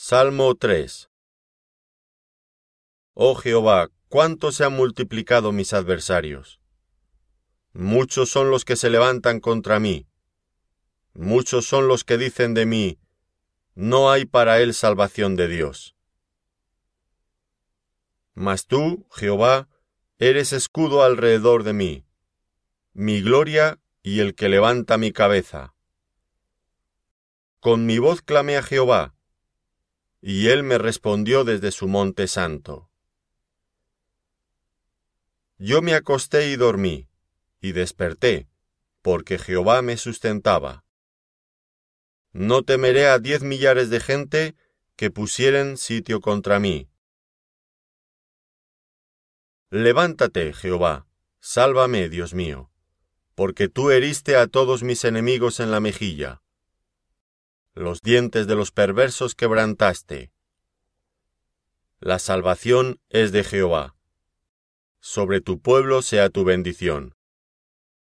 Salmo 3 Oh Jehová, cuánto se han multiplicado mis adversarios. Muchos son los que se levantan contra mí. Muchos son los que dicen de mí, no hay para él salvación de Dios. Mas tú, Jehová, eres escudo alrededor de mí, mi gloria y el que levanta mi cabeza. Con mi voz clamé a Jehová, y él me respondió desde su monte santo. Yo me acosté y dormí, y desperté, porque Jehová me sustentaba. No temeré a diez millares de gente que pusieren sitio contra mí. Levántate, Jehová, sálvame, Dios mío, porque tú heriste a todos mis enemigos en la mejilla los dientes de los perversos quebrantaste. La salvación es de Jehová. Sobre tu pueblo sea tu bendición.